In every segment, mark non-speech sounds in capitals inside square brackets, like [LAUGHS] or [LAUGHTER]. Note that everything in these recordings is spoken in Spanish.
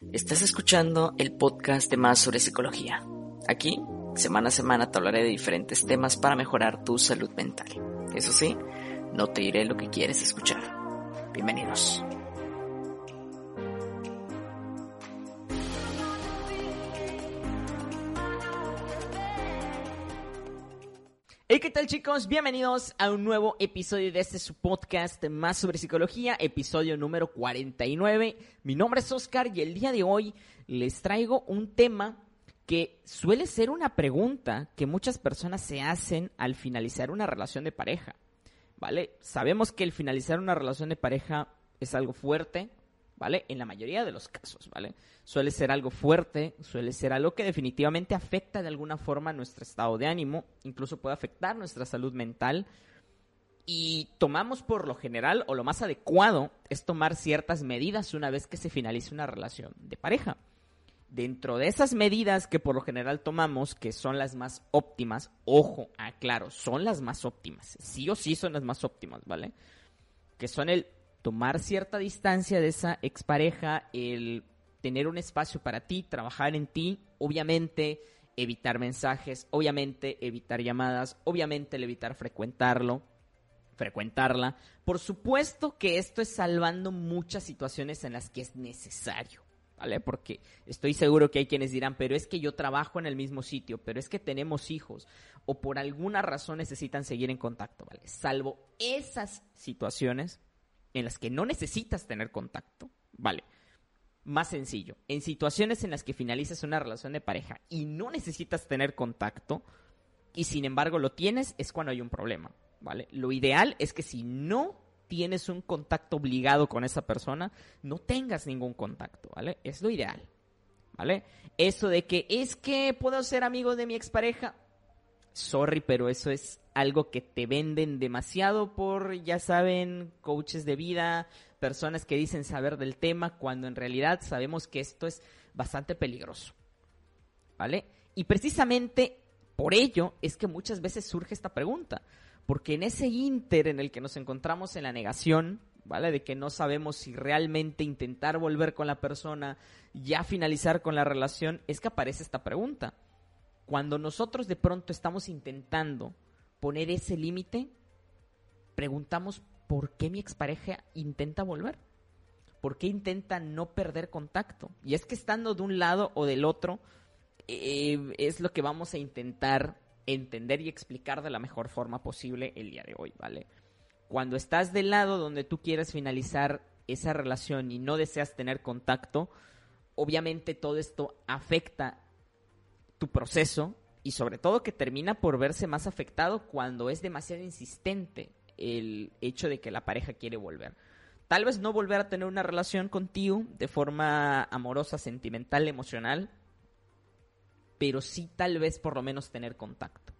Estás escuchando el podcast de Más sobre Psicología. Aquí, semana a semana, te hablaré de diferentes temas para mejorar tu salud mental. Eso sí, no te diré lo que quieres escuchar. Bienvenidos. Hey, ¿qué tal chicos? Bienvenidos a un nuevo episodio de este su podcast más sobre psicología, episodio número 49. Mi nombre es Oscar y el día de hoy les traigo un tema que suele ser una pregunta que muchas personas se hacen al finalizar una relación de pareja. ¿Vale? Sabemos que el finalizar una relación de pareja es algo fuerte, ¿vale? En la mayoría de los casos, ¿vale? Suele ser algo fuerte, suele ser algo que definitivamente afecta de alguna forma nuestro estado de ánimo, incluso puede afectar nuestra salud mental. Y tomamos por lo general, o lo más adecuado, es tomar ciertas medidas una vez que se finalice una relación de pareja. Dentro de esas medidas que por lo general tomamos, que son las más óptimas, ojo, aclaro, son las más óptimas, sí o sí son las más óptimas, ¿vale? Que son el tomar cierta distancia de esa expareja, el tener un espacio para ti, trabajar en ti, obviamente evitar mensajes, obviamente evitar llamadas, obviamente el evitar frecuentarlo, frecuentarla. Por supuesto que esto es salvando muchas situaciones en las que es necesario. ¿Vale? Porque estoy seguro que hay quienes dirán, pero es que yo trabajo en el mismo sitio, pero es que tenemos hijos, o por alguna razón necesitan seguir en contacto, ¿vale? Salvo esas situaciones, en las que no necesitas tener contacto, vale. Más sencillo, en situaciones en las que finalizas una relación de pareja y no necesitas tener contacto y sin embargo lo tienes, es cuando hay un problema, ¿vale? Lo ideal es que si no tienes un contacto obligado con esa persona, no tengas ningún contacto, ¿vale? Es lo ideal, ¿vale? Eso de que es que puedo ser amigo de mi expareja, sorry, pero eso es algo que te venden demasiado por, ya saben, coaches de vida, personas que dicen saber del tema, cuando en realidad sabemos que esto es bastante peligroso. ¿Vale? Y precisamente por ello es que muchas veces surge esta pregunta, porque en ese inter en el que nos encontramos en la negación, ¿vale? De que no sabemos si realmente intentar volver con la persona, ya finalizar con la relación, es que aparece esta pregunta cuando nosotros de pronto estamos intentando poner ese límite, preguntamos por qué mi expareja intenta volver. ¿Por qué intenta no perder contacto? Y es que estando de un lado o del otro, eh, es lo que vamos a intentar entender y explicar de la mejor forma posible el día de hoy, ¿vale? Cuando estás del lado donde tú quieres finalizar esa relación y no deseas tener contacto, obviamente todo esto afecta tu proceso y sobre todo que termina por verse más afectado cuando es demasiado insistente el hecho de que la pareja quiere volver. Tal vez no volver a tener una relación contigo de forma amorosa, sentimental, emocional, pero sí tal vez por lo menos tener contacto.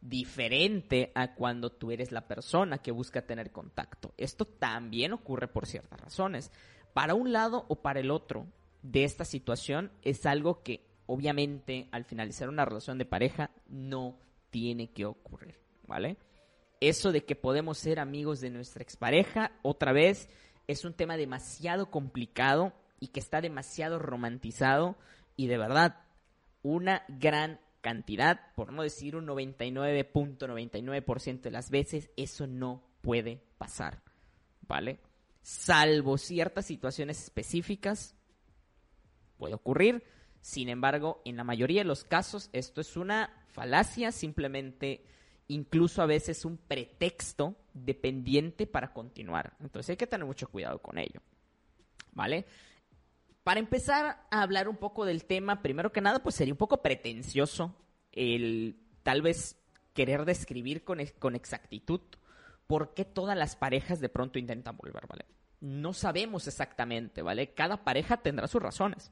Diferente a cuando tú eres la persona que busca tener contacto. Esto también ocurre por ciertas razones. Para un lado o para el otro de esta situación es algo que obviamente al finalizar una relación de pareja no tiene que ocurrir, ¿vale? Eso de que podemos ser amigos de nuestra expareja, otra vez, es un tema demasiado complicado y que está demasiado romantizado y de verdad, una gran cantidad, por no decir un 99.99% de las veces, eso no puede pasar, ¿vale? Salvo ciertas situaciones específicas, puede ocurrir, sin embargo, en la mayoría de los casos esto es una falacia, simplemente incluso a veces un pretexto dependiente para continuar. Entonces hay que tener mucho cuidado con ello. ¿Vale? Para empezar a hablar un poco del tema, primero que nada, pues sería un poco pretencioso el tal vez querer describir con, con exactitud por qué todas las parejas de pronto intentan volver, ¿vale? No sabemos exactamente, ¿vale? Cada pareja tendrá sus razones,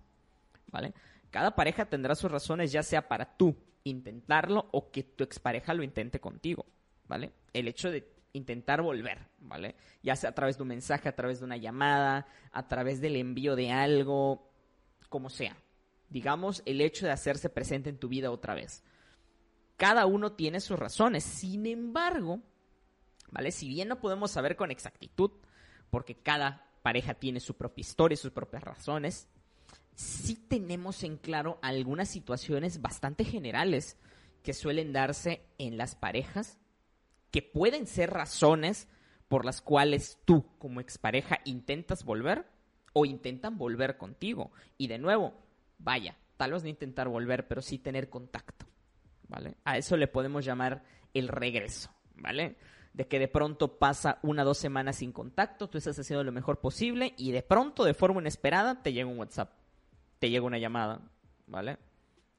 ¿vale? Cada pareja tendrá sus razones, ya sea para tú intentarlo o que tu expareja lo intente contigo, ¿vale? El hecho de intentar volver, ¿vale? Ya sea a través de un mensaje, a través de una llamada, a través del envío de algo, como sea. Digamos, el hecho de hacerse presente en tu vida otra vez. Cada uno tiene sus razones. Sin embargo, ¿vale? Si bien no podemos saber con exactitud, porque cada pareja tiene su propia historia sus propias razones, sí tenemos en claro algunas situaciones bastante generales que suelen darse en las parejas, que pueden ser razones por las cuales tú como expareja intentas volver o intentan volver contigo. Y de nuevo, vaya, tal vez no intentar volver, pero sí tener contacto, ¿vale? A eso le podemos llamar el regreso, ¿vale? De que de pronto pasa una o dos semanas sin contacto, tú estás haciendo lo mejor posible y de pronto, de forma inesperada, te llega un WhatsApp, te llega una llamada, ¿vale?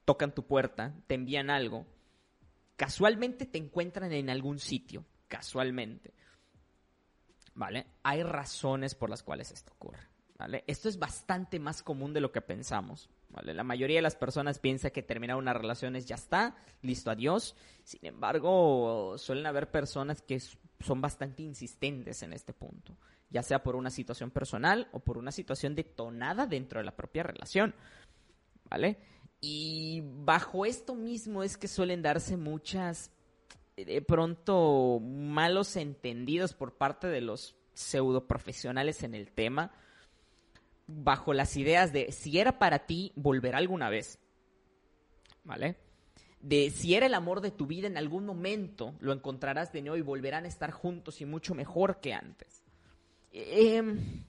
Tocan tu puerta, te envían algo, casualmente te encuentran en algún sitio, casualmente. ¿Vale? Hay razones por las cuales esto ocurre. ¿Vale? Esto es bastante más común de lo que pensamos. La mayoría de las personas piensa que terminar una relación es ya está, listo, adiós. Sin embargo, suelen haber personas que son bastante insistentes en este punto, ya sea por una situación personal o por una situación detonada dentro de la propia relación. ¿Vale? Y bajo esto mismo es que suelen darse muchas, de pronto, malos entendidos por parte de los pseudo profesionales en el tema, bajo las ideas de si era para ti, volverá alguna vez. ¿Vale? De si era el amor de tu vida, en algún momento lo encontrarás de nuevo y volverán a estar juntos y mucho mejor que antes. Em,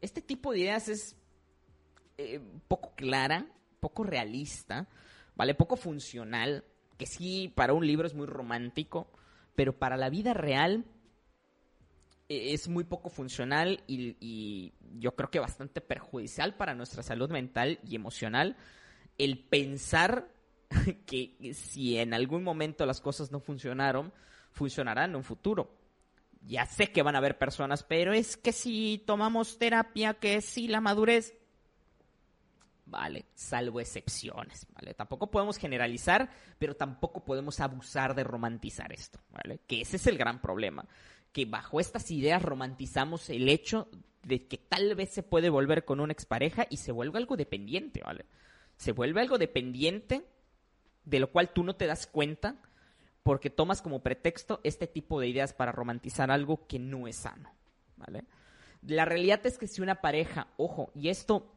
este tipo de ideas es eh, poco clara, poco realista, ¿vale? Poco funcional, que sí, para un libro es muy romántico, pero para la vida real es muy poco funcional y, yo creo que bastante perjudicial para nuestra salud mental y emocional el pensar [LAUGHS] que si en algún momento las cosas no funcionaron, funcionarán en un futuro. Ya sé que van a haber personas, pero es que si tomamos terapia, que si la madurez, ¿vale? Salvo excepciones, ¿vale? Tampoco podemos generalizar, pero tampoco podemos abusar de romantizar esto, ¿vale? Que ese es el gran problema, que bajo estas ideas romantizamos el hecho de que tal vez se puede volver con una expareja y se vuelve algo dependiente, ¿vale? Se vuelve algo dependiente de lo cual tú no te das cuenta porque tomas como pretexto este tipo de ideas para romantizar algo que no es sano, ¿vale? La realidad es que si una pareja, ojo, y esto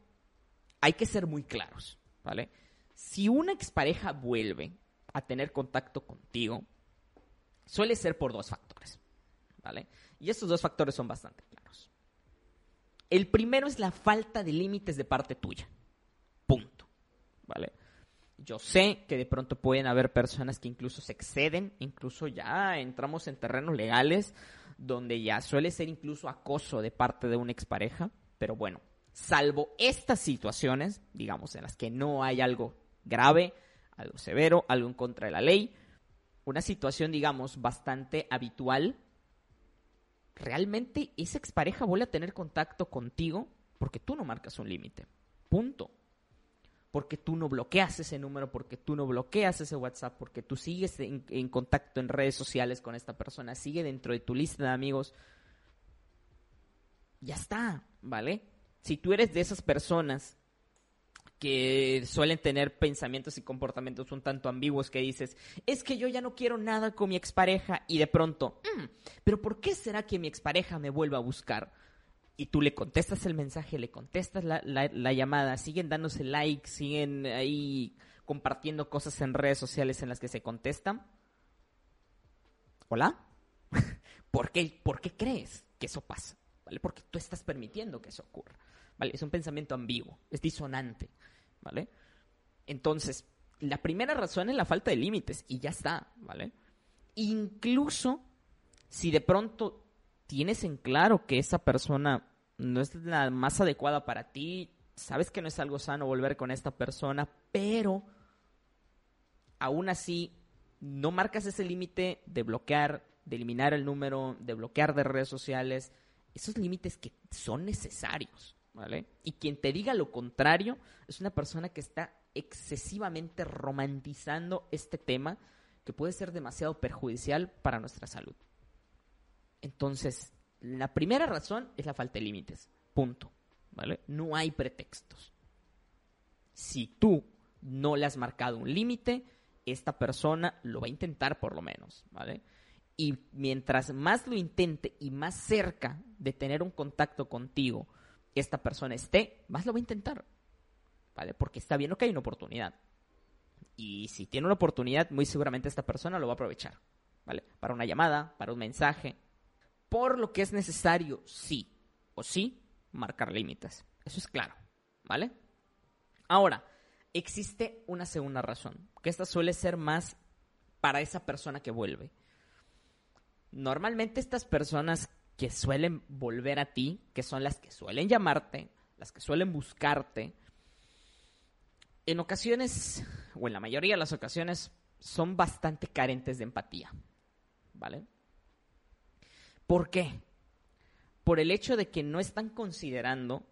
hay que ser muy claros, ¿vale? Si una expareja vuelve a tener contacto contigo, suele ser por dos factores, Y estos dos factores son bastante claros. El primero es la falta de límites de parte tuya. Punto. ¿Vale? Yo sé que de pronto pueden haber personas que incluso se exceden, incluso ya entramos en terrenos legales donde ya suele ser incluso acoso de parte de una expareja, pero bueno, salvo estas situaciones, digamos, en las que no hay algo grave, algo severo, algo en contra de la ley, una situación, digamos, bastante habitual, realmente esa expareja vuelve a tener contacto contigo porque tú no marcas un límite. Punto. Porque tú no bloqueas ese número, porque tú no bloqueas ese WhatsApp, porque tú sigues en, en contacto en redes sociales con esta persona, sigue dentro de tu lista de amigos. Ya está, ¿vale? si tú eres de esas personas que suelen tener pensamientos y comportamientos un tanto ambiguos que dices, es que yo ya no quiero nada con mi expareja y de pronto, mm, pero ¿por qué será que mi expareja me vuelva a buscar? Y tú le contestas el mensaje, le contestas la, la llamada, siguen dándose likes, siguen ahí compartiendo cosas en redes sociales en las que se contestan. ¿Hola? [LAUGHS] ¿Por qué, ¿Por qué crees que eso pasa? ¿Vale? Porque tú estás permitiendo que eso ocurra. Es un pensamiento ambiguo, es disonante, ¿vale? Entonces, la primera razón es la falta de límites y ya está, ¿vale? Incluso si de pronto tienes en claro que esa persona no es la más adecuada para ti, sabes que no es algo sano volver con esta persona, pero aún así no marcas ese límite de bloquear, de eliminar el número, de bloquear de redes sociales, esos límites que son necesarios. Y quien te diga lo contrario es una persona que está excesivamente romantizando este tema que puede ser demasiado perjudicial para nuestra salud. Entonces, la primera razón es la falta de límites. Punto. ¿Vale? No hay pretextos. Si tú no le has marcado un límite, esta persona lo va a intentar por lo menos, ¿vale? Y mientras más lo intente y más cerca de tener un contacto contigo esta persona esté, más lo va a intentar. ¿vale? Porque está viendo que hay una oportunidad. Y si tiene una oportunidad, muy seguramente esta persona lo va a aprovechar, ¿vale? Para una llamada, para un mensaje. Por lo que es necesario, sí o sí, marcar límites. Eso es claro, ¿vale? Ahora, existe una segunda razón, que esta suele ser más para esa persona que vuelve. Normalmente estas personas que suelen volver a ti, que son las que suelen llamarte, las que suelen buscarte, en ocasiones, o en la mayoría de las ocasiones, son bastante carentes de empatía. ¿Vale? ¿Por qué? Por el hecho de que no están considerando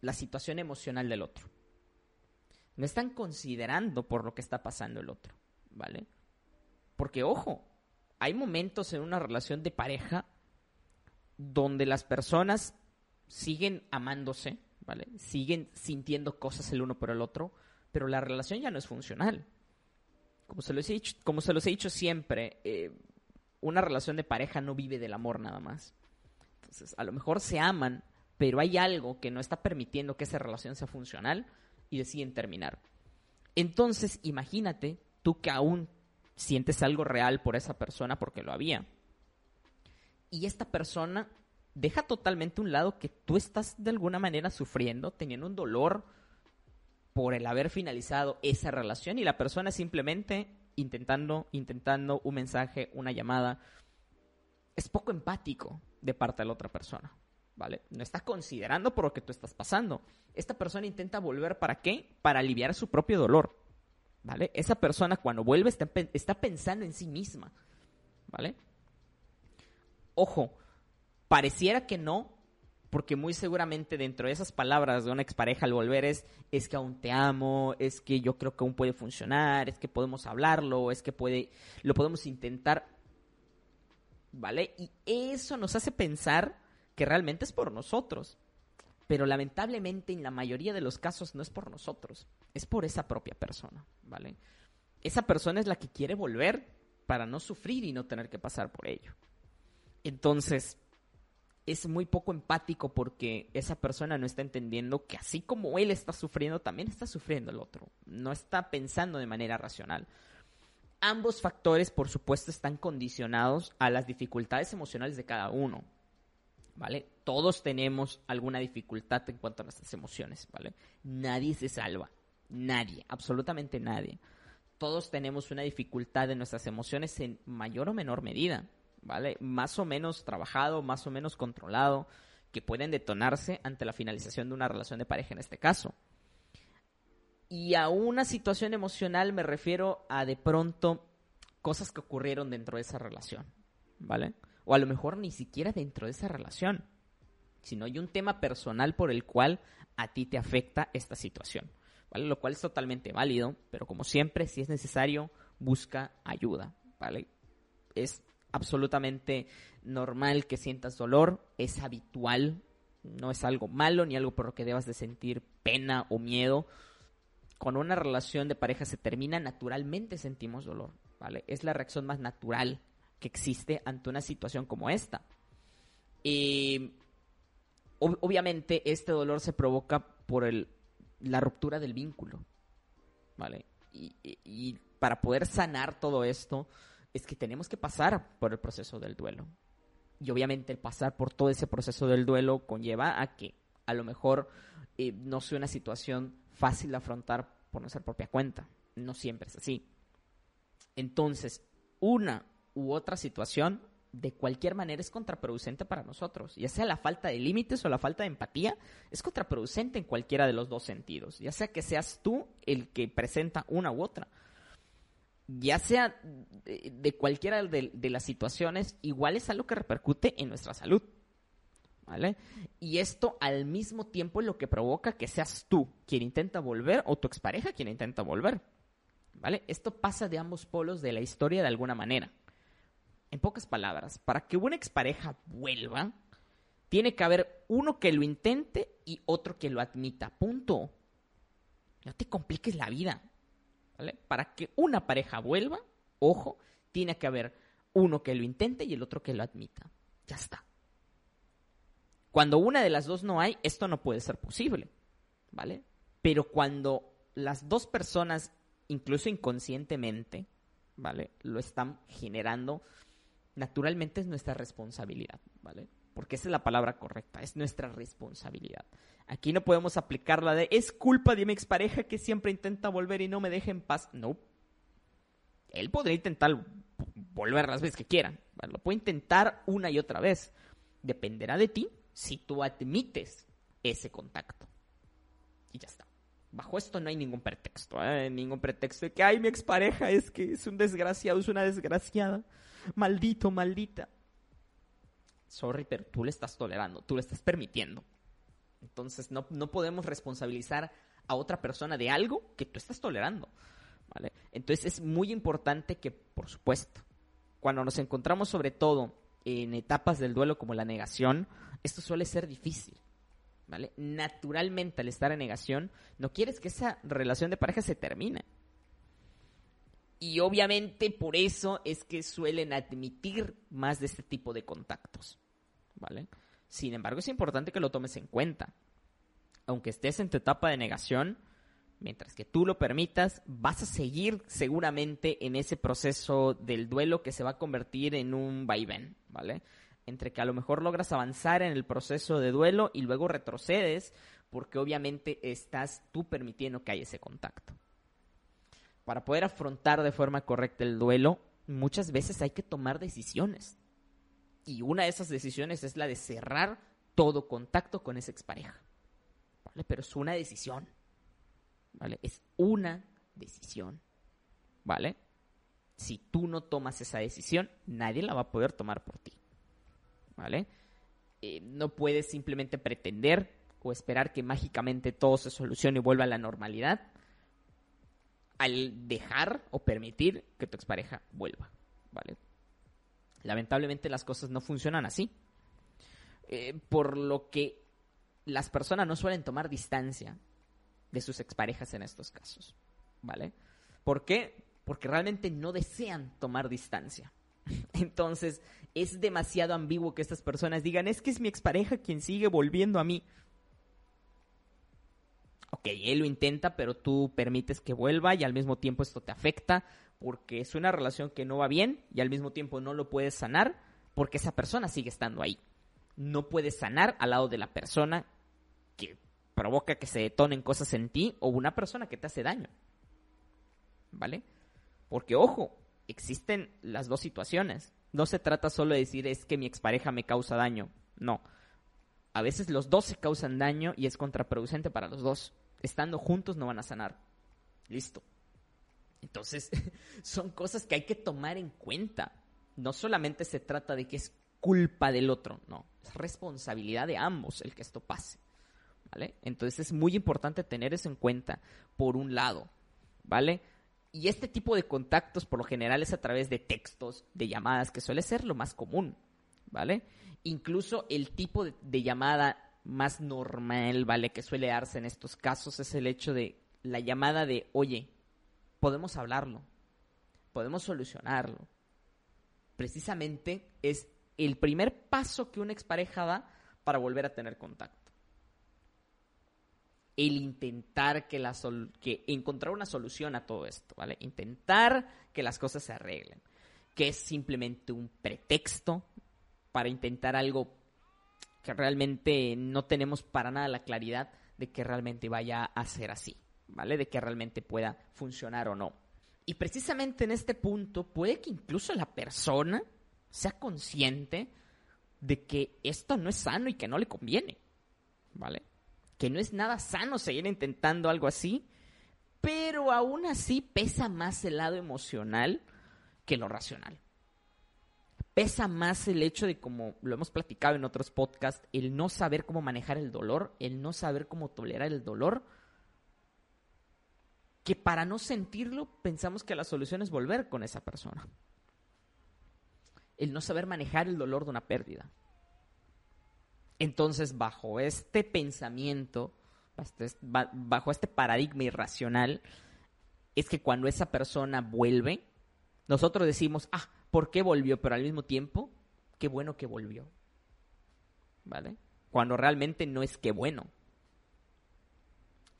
la situación emocional del otro. No están considerando por lo que está pasando el otro. ¿Vale? Porque, ojo, hay momentos en una relación de pareja donde las personas siguen amándose, ¿vale? Siguen sintiendo cosas el uno por el otro, pero la relación ya no es funcional. Como se los he dicho, como se los he dicho siempre, eh, una relación de pareja no vive del amor nada más. Entonces, a lo mejor se aman, pero hay algo que no está permitiendo que esa relación sea funcional y deciden terminar. Entonces, imagínate tú que aún sientes algo real por esa persona porque lo había. Y esta persona deja totalmente un lado que tú estás de alguna manera sufriendo, teniendo un dolor por el haber finalizado esa relación y la persona simplemente intentando, intentando un mensaje, una llamada. Es poco empático de parte de la otra persona, ¿vale? No está considerando por lo que tú estás pasando. Esta persona intenta volver para qué? Para aliviar su propio dolor, ¿vale? Esa persona cuando vuelve está, está pensando en sí misma, ¿vale? Ojo, Pareciera que no, porque muy seguramente dentro de esas palabras de una expareja al volver es, es que aún te amo, es que yo creo que aún puede funcionar, es que podemos hablarlo, es que puede, lo podemos intentar, ¿vale? Y eso nos hace pensar que realmente es por nosotros. Pero lamentablemente en la mayoría de los casos no es por nosotros, es por esa propia persona, ¿vale? Esa persona es la que quiere volver para no sufrir y no tener que pasar por ello. Entonces, es muy poco empático porque esa persona no está entendiendo que así como él está sufriendo, también está sufriendo el otro. No está pensando de manera racional. Ambos factores, por supuesto, están condicionados a las dificultades emocionales de cada uno. ¿Vale? Todos tenemos alguna dificultad en cuanto a nuestras emociones, ¿vale? Nadie se salva. Nadie, absolutamente nadie. Todos tenemos una dificultad en nuestras emociones en mayor o menor medida. ¿Vale? Más o menos trabajado, más o menos controlado, que pueden detonarse ante la finalización de una relación de pareja en este caso. Y a una situación emocional me refiero a de pronto cosas que ocurrieron dentro de esa relación, ¿vale? O a lo mejor ni siquiera dentro de esa relación, sino hay un tema personal por el cual a ti te afecta esta situación, ¿vale? Lo cual es totalmente válido, pero como siempre, si es necesario, busca ayuda, ¿vale? Es absolutamente normal que sientas dolor, es habitual, no es algo malo ni algo por lo que debas de sentir pena o miedo. Cuando una relación de pareja se termina, naturalmente sentimos dolor, ¿vale? Es la reacción más natural que existe ante una situación como esta. Y obviamente este dolor se provoca por el, la ruptura del vínculo, ¿vale? y para poder sanar todo esto, es que tenemos que pasar por el proceso del duelo. Y obviamente el pasar por todo ese proceso del duelo conlleva a que a lo mejor eh, no sea una situación fácil de afrontar por nuestra propia cuenta. No siempre es así. Entonces, una u otra situación de cualquier manera es contraproducente para nosotros. Ya sea la falta de límites o la falta de empatía, es contraproducente en cualquiera de los dos sentidos. Ya sea que seas tú el que presenta una u otra ya sea de, cualquiera de, las situaciones, igual es algo que repercute en nuestra salud. ¿Vale? Y esto al mismo tiempo es lo que provoca que seas tú quien intenta volver o tu expareja quien intenta volver. ¿Vale? Esto pasa de ambos polos de la historia de alguna manera. En pocas palabras, para que una expareja vuelva, tiene que haber uno que lo intente y otro que lo admita. Punto. No te compliques la vida. Para que una pareja vuelva, ojo, tiene que haber uno que lo intente y el otro que lo admita. Ya está. Cuando una de las dos no hay, esto no puede ser posible, ¿vale? Pero cuando las dos personas, incluso inconscientemente, ¿vale? Lo están generando, naturalmente es nuestra responsabilidad, ¿vale? Porque esa es la palabra correcta, es nuestra responsabilidad. Aquí no podemos aplicar la de es culpa de mi expareja que siempre intenta volver y no me deja en paz. No. Él podría intentar volver las veces que quiera. Lo puede intentar una y otra vez. Dependerá de ti si tú admites ese contacto. Y ya está. Bajo esto no hay ningún pretexto, ¿eh? ningún pretexto de que, ay, mi expareja es que es un desgraciado, es una desgraciada, maldito, maldita. Sorry, pero tú le estás tolerando, tú le estás permitiendo. Entonces no, no podemos responsabilizar a otra persona de algo que tú estás tolerando. ¿vale? Entonces es muy importante que, por supuesto, cuando nos encontramos sobre todo en etapas del duelo como la negación, esto suele ser difícil. ¿Vale? Naturalmente al estar en negación, no quieres que esa relación de pareja se termine. Y obviamente por eso es que suelen admitir más de este tipo de contactos. ¿Vale? Sin embargo, es importante que lo tomes en cuenta. Aunque estés en tu etapa de negación, mientras que tú lo permitas, vas a seguir seguramente en ese proceso del duelo que se va a convertir en un vaivén, ¿vale? Entre que a lo mejor logras avanzar en el proceso de duelo y luego retrocedes porque obviamente estás tú permitiendo que haya ese contacto. Para poder afrontar de forma correcta el duelo, muchas veces hay que tomar decisiones. Y una de esas decisiones es la de cerrar todo contacto con esa expareja. ¿Vale? Pero es una decisión. ¿Vale? Es una decisión. ¿Vale? Si tú no tomas esa decisión, nadie la va a poder tomar por ti. ¿Vale? Eh, no puedes simplemente pretender o esperar que mágicamente todo se solucione y vuelva a la normalidad al dejar o permitir que tu expareja vuelva. ¿Vale? Lamentablemente las cosas no funcionan así. Eh, por lo que las personas no suelen tomar distancia de sus exparejas en estos casos. ¿Vale? ¿Por qué? Porque realmente no desean tomar distancia. [LAUGHS] Entonces, es demasiado ambiguo que estas personas digan, es que es mi expareja quien sigue volviendo a mí. Ok, él lo intenta, pero tú permites que vuelva y al mismo tiempo esto te afecta porque es una relación que no va bien y al mismo tiempo no lo puedes sanar porque esa persona sigue estando ahí. No puedes sanar al lado de la persona que provoca que se detonen cosas en ti o una persona que te hace daño. ¿Vale? Porque ojo, existen las dos situaciones. No se trata solo de decir es que mi expareja me causa daño. No. A veces los dos se causan daño y es contraproducente para los dos. Estando juntos no van a sanar. Listo. Entonces, [LAUGHS] son cosas que hay que tomar en cuenta. No solamente se trata de que es culpa del otro, no, es responsabilidad de ambos el que esto pase. ¿Vale? Entonces es muy importante tener eso en cuenta, por un lado, ¿vale? Y este tipo de contactos por lo general es a través de textos, de llamadas, que suele ser lo más común, ¿vale? Incluso el tipo de, de llamada más normal, ¿vale? Que suele darse en estos casos es el hecho de la llamada de, oye, podemos hablarlo, podemos solucionarlo. Precisamente es el primer paso que una expareja da para volver a tener contacto. El intentar que, la que encontrar una solución a todo esto, ¿vale? Intentar que las cosas se arreglen, que es simplemente un pretexto para intentar algo que realmente no tenemos para nada la claridad de que realmente vaya a ser así. ¿vale? De que realmente pueda funcionar o no. Y precisamente en este punto puede que incluso la persona sea consciente de que esto no es sano y que no le conviene, ¿vale? Que no es nada sano seguir intentando algo así, pero aún así pesa más el lado emocional que lo racional. Pesa más el hecho de, como lo hemos platicado en otros podcasts, el no saber cómo manejar el dolor, el no saber cómo tolerar el dolor, que para no sentirlo pensamos que la solución es volver con esa persona. El no saber manejar el dolor de una pérdida. Entonces, bajo este pensamiento, bajo este paradigma irracional, es que cuando esa persona vuelve, nosotros decimos, ah, ¿por qué volvió? Pero al mismo tiempo, qué bueno que volvió. ¿Vale? Cuando realmente no es que bueno,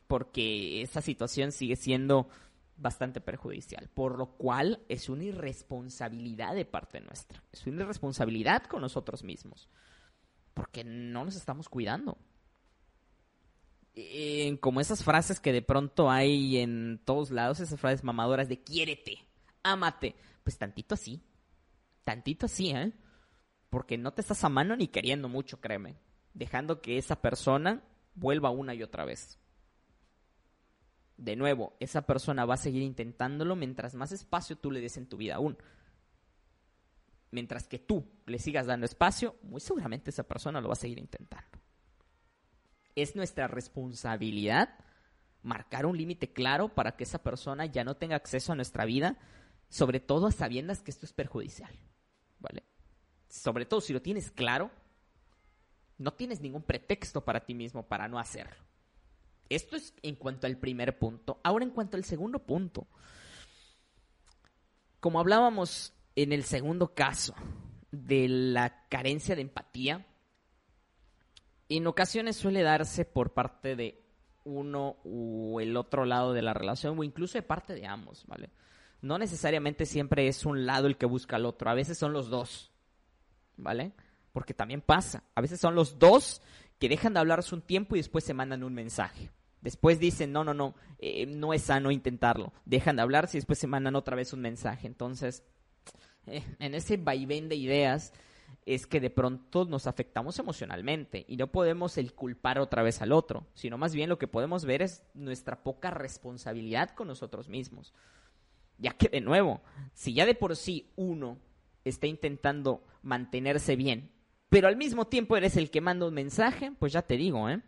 porque esa situación sigue siendo bastante perjudicial, por lo cual es una irresponsabilidad de parte nuestra, es una irresponsabilidad con nosotros mismos, porque no nos estamos cuidando. como esas frases que de pronto hay en todos lados, esas frases mamadoras de quiérete, ámate, pues tantito así, tantito así, ¿eh? Porque no te estás amando ni queriendo mucho, créeme, dejando que esa persona vuelva una y otra vez de nuevo, esa persona va a seguir intentándolo mientras más espacio tú le des en tu vida aún. Mientras que tú le sigas dando espacio, muy seguramente esa persona lo va a seguir intentando. Es nuestra responsabilidad marcar un límite claro para que esa persona ya no tenga acceso a nuestra vida, sobre todo a sabiendas que esto es perjudicial. ¿Vale? Sobre todo si lo tienes claro, no tienes ningún pretexto para ti mismo para no hacerlo. Esto es en cuanto al primer punto. Ahora en cuanto al segundo punto. Como hablábamos en el segundo caso de la carencia de empatía, en ocasiones suele darse por parte de uno o el otro lado de la relación o incluso de parte de ambos, ¿vale? No necesariamente siempre es un lado el que busca al otro, a veces son los dos, ¿vale? Porque también pasa, a veces son los dos que dejan de hablarse un tiempo y después se mandan un mensaje. Después dicen, no, no, no, eh, no es sano intentarlo. Dejan de hablarse y después se mandan otra vez un mensaje. Entonces, eh, en ese vaivén de ideas es que de pronto nos afectamos emocionalmente y no podemos el culpar otra vez al otro, sino más bien lo que podemos ver es nuestra poca responsabilidad con nosotros mismos. Ya que de nuevo, si ya de por sí uno está intentando mantenerse bien, pero al mismo tiempo eres el que manda un mensaje, pues ya te digo, ¿eh?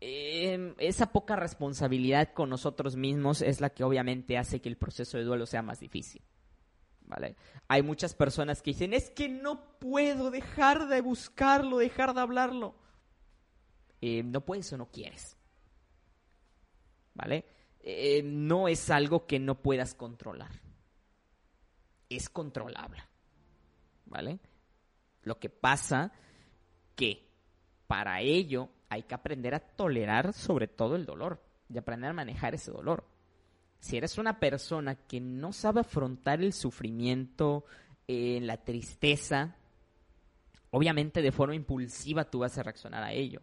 Em, esa poca responsabilidad con nosotros mismos es la que obviamente hace que el proceso de duelo sea más difícil. ¿Vale? Hay muchas personas que dicen, es que no puedo dejar de buscarlo, dejar de hablarlo. Em, no puedes o no quieres. ¿Vale? Em, no es algo que no puedas controlar. Es controlable. ¿Vale? Lo que pasa que para ello hay que aprender a tolerar sobre todo el dolor y aprender a manejar ese dolor. Si eres una persona que no sabe afrontar el sufrimiento, eh, la tristeza, obviamente de forma impulsiva tú vas a reaccionar a ello.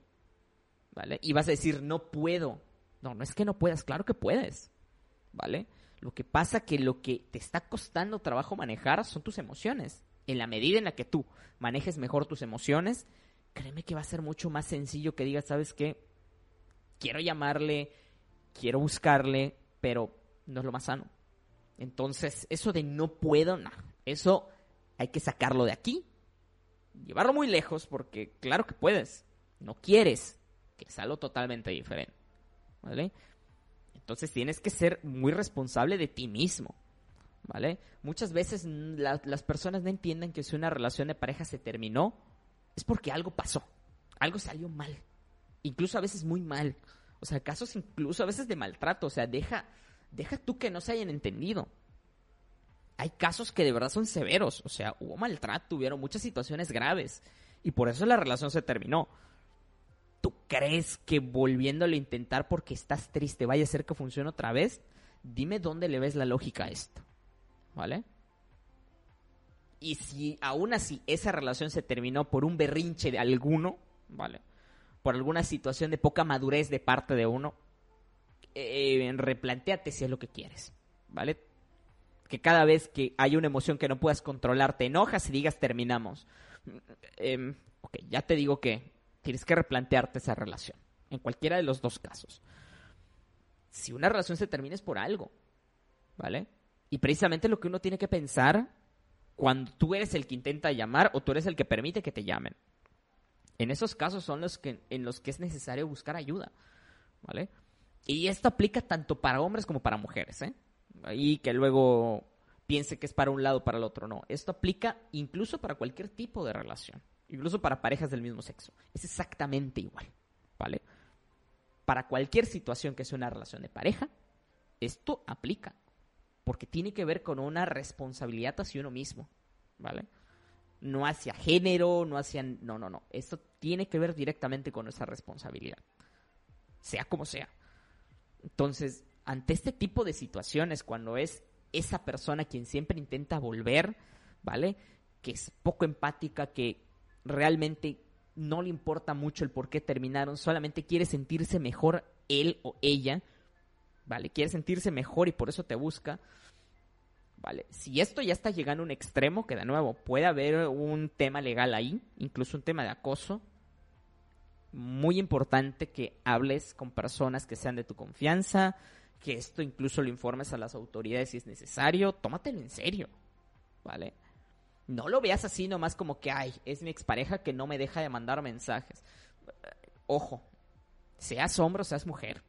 ¿Vale? Y vas a decir, no puedo. No, no es que no puedas, claro que puedes. ¿Vale? Lo que pasa que lo que te está costando trabajo manejar son tus emociones. En la medida en la que tú manejes mejor tus emociones, créeme que va a ser mucho más sencillo que digas, ¿sabes qué? Quiero llamarle, quiero buscarle, pero no es lo más sano. Entonces, eso de no puedo, no. Eso hay que sacarlo de aquí, llevarlo muy lejos, porque claro que puedes. No quieres, que es algo totalmente diferente. Entonces tienes que ser muy responsable de ti mismo. ¿Vale? Muchas veces las personas no entienden que si una relación de pareja se terminó, es porque algo pasó, algo salió mal, incluso a veces muy mal. O sea, casos incluso a veces de maltrato, o sea, deja, deja tú que no se hayan entendido. Hay casos que de verdad son severos, o sea, hubo maltrato, hubieron muchas situaciones graves y por eso la relación se terminó. ¿Tú crees que volviéndolo a intentar porque estás triste vaya a ser que funcione otra vez? Dime dónde le ves la lógica a esto. ¿Vale? Y si aún así esa relación se terminó por un berrinche de alguno, ¿vale? Por alguna situación de poca madurez de parte de uno, eh, replanteate si es lo que quieres, ¿vale? Que cada vez que hay una emoción que no puedas controlar, te enojas y digas terminamos. Eh, ok, ya te digo que tienes que replantearte esa relación, en cualquiera de los dos casos. Si una relación se termina es por algo, ¿vale? Y precisamente lo que uno tiene que pensar cuando tú eres el que intenta llamar o tú eres el que permite que te llamen. En esos casos son los que, en los que es necesario buscar ayuda, ¿vale? Y esto aplica tanto para hombres como para mujeres, ¿eh? Y que luego piense que es para un lado o para el otro, no. Esto aplica incluso para cualquier tipo de relación, incluso para parejas del mismo sexo. Es exactamente igual, ¿vale? Para cualquier situación que sea una relación de pareja, esto aplica porque tiene que ver con una responsabilidad hacia uno mismo, ¿vale? No hacia género, no hacia... No, no, no. Esto tiene que ver directamente con esa responsabilidad. sea como sea. Entonces, ante este tipo de situaciones, cuando es esa persona quien siempre intenta volver, ¿vale? Que es poco empática, que realmente no le importa mucho el por qué terminaron, solamente quiere sentirse mejor él o ella, ¿vale? Quiere sentirse mejor y por eso te busca. ¿Vale? Si esto ya está llegando a un extremo, que de nuevo puede haber un tema legal ahí, incluso un tema de acoso, muy importante que hables con personas que sean de tu confianza, que esto incluso lo informes a las autoridades si es necesario, tómatelo en serio, ¿vale? No lo veas así nomás como que, ay, es mi expareja que no me deja de mandar mensajes. Ojo, seas hombre o seas mujer,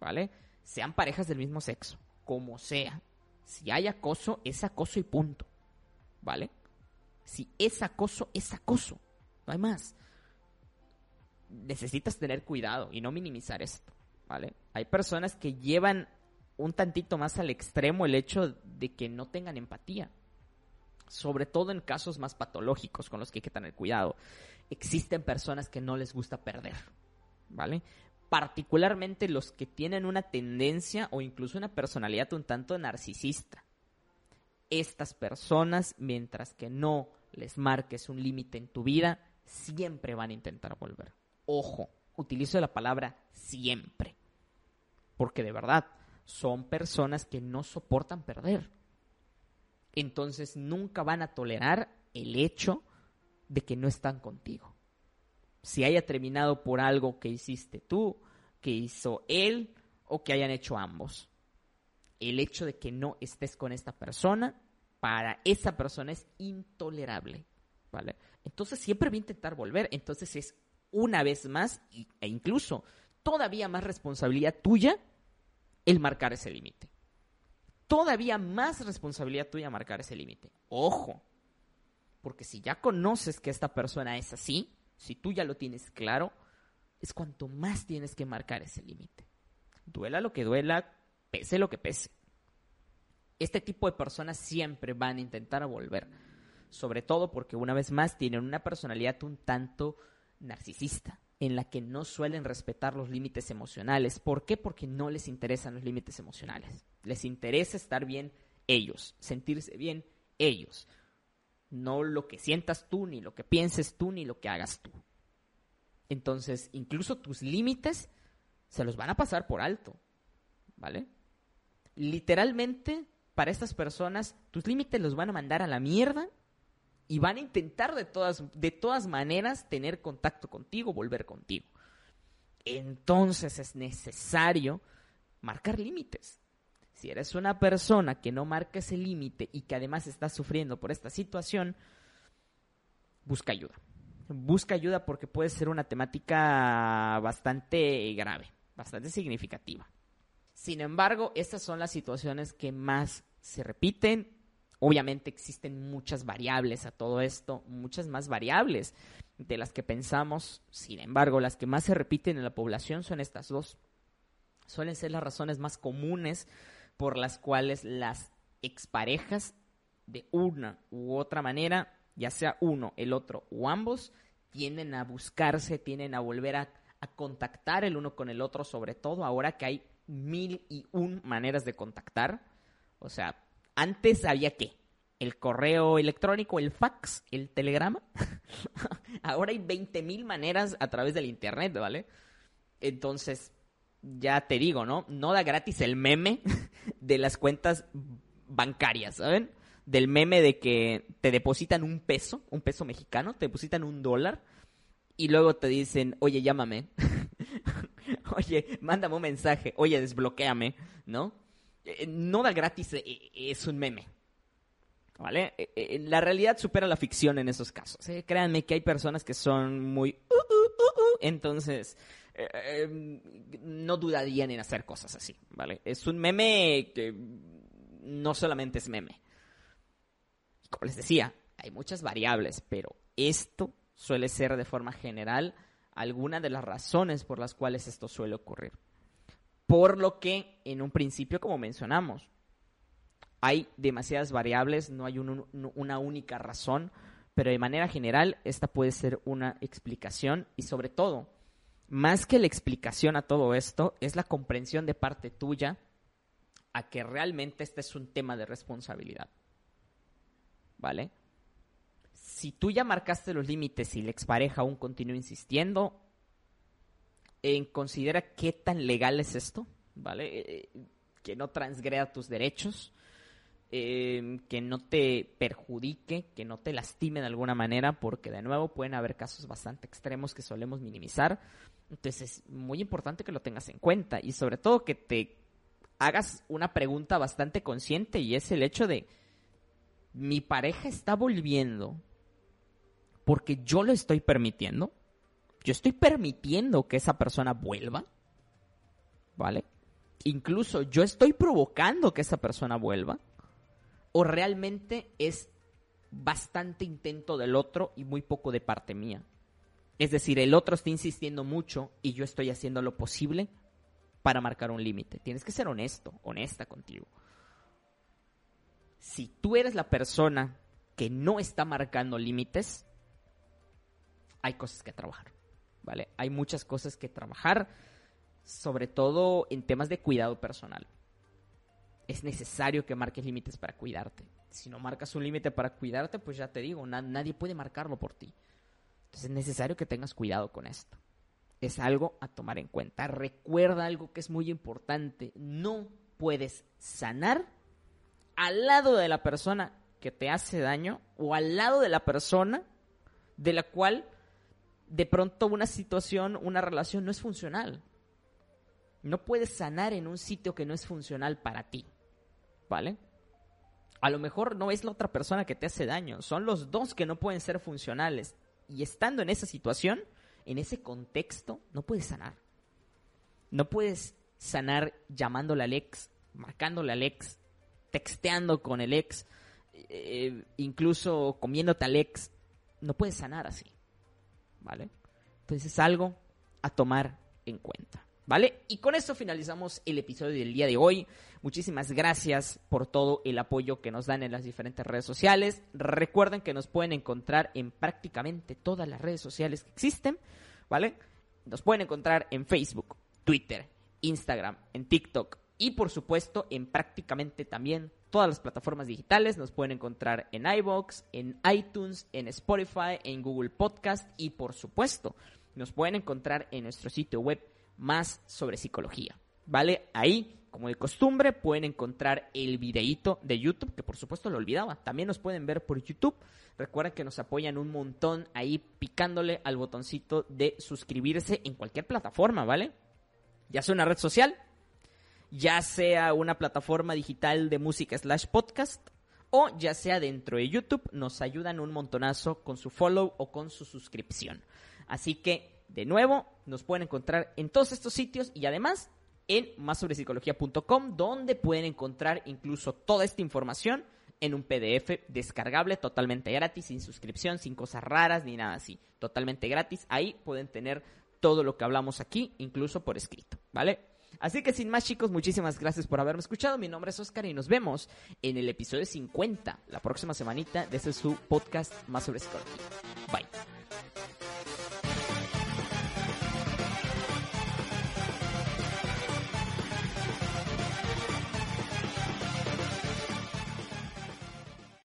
¿vale? Sean parejas del mismo sexo, como sea. Si hay acoso, es acoso y punto, ¿vale? Si es acoso, es acoso, no hay más. Necesitas tener cuidado y no minimizar esto. ¿vale? Hay personas que llevan un tantito más al extremo el hecho de que no tengan empatía. Sobre todo en casos más patológicos con los que hay que tener cuidado. Existen personas que no les gusta perder, ¿vale? Particularmente los que tienen una tendencia o incluso una personalidad un tanto narcisista. Estas personas, mientras que no les marques un límite en tu vida, siempre van a intentar volver. Ojo, utilizo la palabra siempre. Porque de verdad, son personas que no soportan perder. Entonces nunca van a tolerar el hecho de que no están contigo. Si haya terminado por algo que hiciste tú, que hizo él o que hayan hecho ambos. El hecho de que no estés con esta persona, para esa persona es intolerable. ¿Vale? Entonces siempre va a intentar volver. Entonces es una vez más, e incluso todavía más responsabilidad tuya el marcar ese límite. Todavía más responsabilidad tuya marcar ese límite. Ojo, porque si ya conoces que esta persona es así, si tú ya lo tienes claro, es cuanto más tienes que marcar ese límite. Duela lo que duela, pese lo que pese. Este tipo de personas siempre van a intentar volver. Sobre todo porque una vez más tienen una personalidad un tanto narcisista, en la que no suelen respetar los límites emocionales. ¿Por qué? Porque no les interesan los límites emocionales. Les interesa estar bien ellos, sentirse bien ellos. No lo que sientas tú, ni lo que pienses tú, ni lo que hagas tú. Entonces, incluso tus límites se los van a pasar por alto. ¿Vale? Literalmente, para estas personas, tus límites los van a mandar a la mierda y van a intentar de todas, de todas maneras tener contacto contigo, volver contigo. Entonces es necesario marcar límites. Si eres una persona que no marca ese límite y que además está sufriendo por esta situación, busca ayuda. Busca ayuda porque puede ser una temática bastante grave, bastante significativa. Sin embargo, estas son las situaciones que más se repiten Obviamente existen muchas variables a todo esto, muchas más variables de las que pensamos. Sin embargo, las que más se repiten en la población son estas dos. Suelen ser las razones más comunes por las cuales las exparejas de una u otra manera, ya sea uno, el otro o ambos, tienden a buscarse, tienden a volver a, a contactar el uno con el otro, sobre todo ahora que hay mil y un maneras de contactar. O sea, antes había qué? El correo electrónico, el fax, el telegrama. [LAUGHS] Ahora hay 20.000 maneras a través del internet, ¿vale? Entonces, ya te digo, ¿no? No da gratis el meme [LAUGHS] de las cuentas bancarias, ¿saben? Del meme de que te depositan un peso, un peso mexicano, te depositan un dólar y luego te dicen, oye, llámame. [LAUGHS] oye, mándame un mensaje. Oye, desbloquéame, ¿no? Eh, no da gratis, eh, eh, es un meme. ¿Vale? la realidad supera la ficción en esos casos. Créanme que hay personas que son muy... Uh, uh, uh, entonces, em, no dudarían en hacer cosas así, ¿vale? Es un meme que no solamente es meme. Como les decía, hay muchas variables, pero esto suele ser de forma general alguna de las razones por las cuales esto suele ocurrir. Por lo que, en un principio, como mencionamos, hay demasiadas variables, no hay una única razón, pero de manera general esta puede ser una explicación y sobre todo más que la explicación a todo esto, es la comprensión de parte tuya a que realmente este es un tema de responsabilidad. ¿Vale? Si tú ya marcaste los límites y la expareja aún continúa insistiendo, en considera qué tan legal es esto, ¿vale? Eh, que no transgreda tus derechos, eh, que no te perjudique, que no te lastime de alguna manera, porque de nuevo pueden haber casos bastante extremos que solemos minimizar. Entonces es muy importante que lo tengas en cuenta y sobre todo que te hagas una pregunta bastante consciente y es el hecho de, ¿mi pareja está volviendo porque yo lo estoy permitiendo? ¿Yo estoy permitiendo que esa persona vuelva? ¿Vale? Incluso yo estoy provocando que esa persona vuelva. ¿O realmente es bastante intento del otro y muy poco de parte mía? Es decir, el otro está insistiendo mucho y yo estoy haciendo lo posible para marcar un límite. Tienes que ser honesto, honesta contigo. Si tú eres la persona que no está marcando límites, hay cosas que trabajar, ¿vale? Hay muchas cosas que trabajar, sobre todo en temas de cuidado personal. Es necesario que marques límites para cuidarte. Si no marcas un límite para cuidarte, pues ya te digo, nadie puede marcarlo por ti. Entonces es necesario que tengas cuidado con esto. Es algo a tomar en cuenta. Recuerda algo que es muy importante. No puedes sanar al lado de la persona que te hace daño o al lado de la persona de la cual de pronto una situación, una relación no es funcional. No puedes sanar en un sitio que no es funcional para ti. ¿Vale? A lo mejor no es la otra persona que te hace daño, son los dos que no pueden ser funcionales y estando en esa situación, en ese contexto, no puedes sanar. No puedes sanar llamándole al ex, marcándole al ex, texteando con el ex, eh, incluso comiéndote al ex. No puedes sanar así. ¿Vale? Entonces es algo a tomar en cuenta. ¿Vale? Y con esto finalizamos el episodio del día de hoy. Muchísimas gracias por todo el apoyo que nos dan en las diferentes redes sociales. Recuerden que nos pueden encontrar en prácticamente todas las redes sociales que existen, ¿vale? Nos pueden encontrar en Facebook, Twitter, Instagram, en TikTok y por supuesto en prácticamente también todas las plataformas digitales. Nos pueden encontrar en iBox, en iTunes, en Spotify, en Google Podcast y por supuesto nos pueden encontrar en nuestro sitio web más sobre psicología. ¿Vale? Ahí, como de costumbre, pueden encontrar el videíto de YouTube, que por supuesto lo olvidaba. También nos pueden ver por YouTube. Recuerden que nos apoyan un montón ahí picándole al botoncito de suscribirse en cualquier plataforma, ¿vale? Ya sea una red social, ya sea una plataforma digital de música slash podcast, o ya sea dentro de YouTube, nos ayudan un montonazo con su follow o con su suscripción. Así que de nuevo, nos pueden encontrar en todos estos sitios y además en másobresicologia.com, donde pueden encontrar incluso toda esta información en un PDF descargable totalmente gratis, sin suscripción, sin cosas raras ni nada así. Totalmente gratis. Ahí pueden tener todo lo que hablamos aquí, incluso por escrito, ¿vale? Así que sin más chicos, muchísimas gracias por haberme escuchado. Mi nombre es Oscar y nos vemos en el episodio 50, la próxima semanita, de este su podcast más sobre psicología.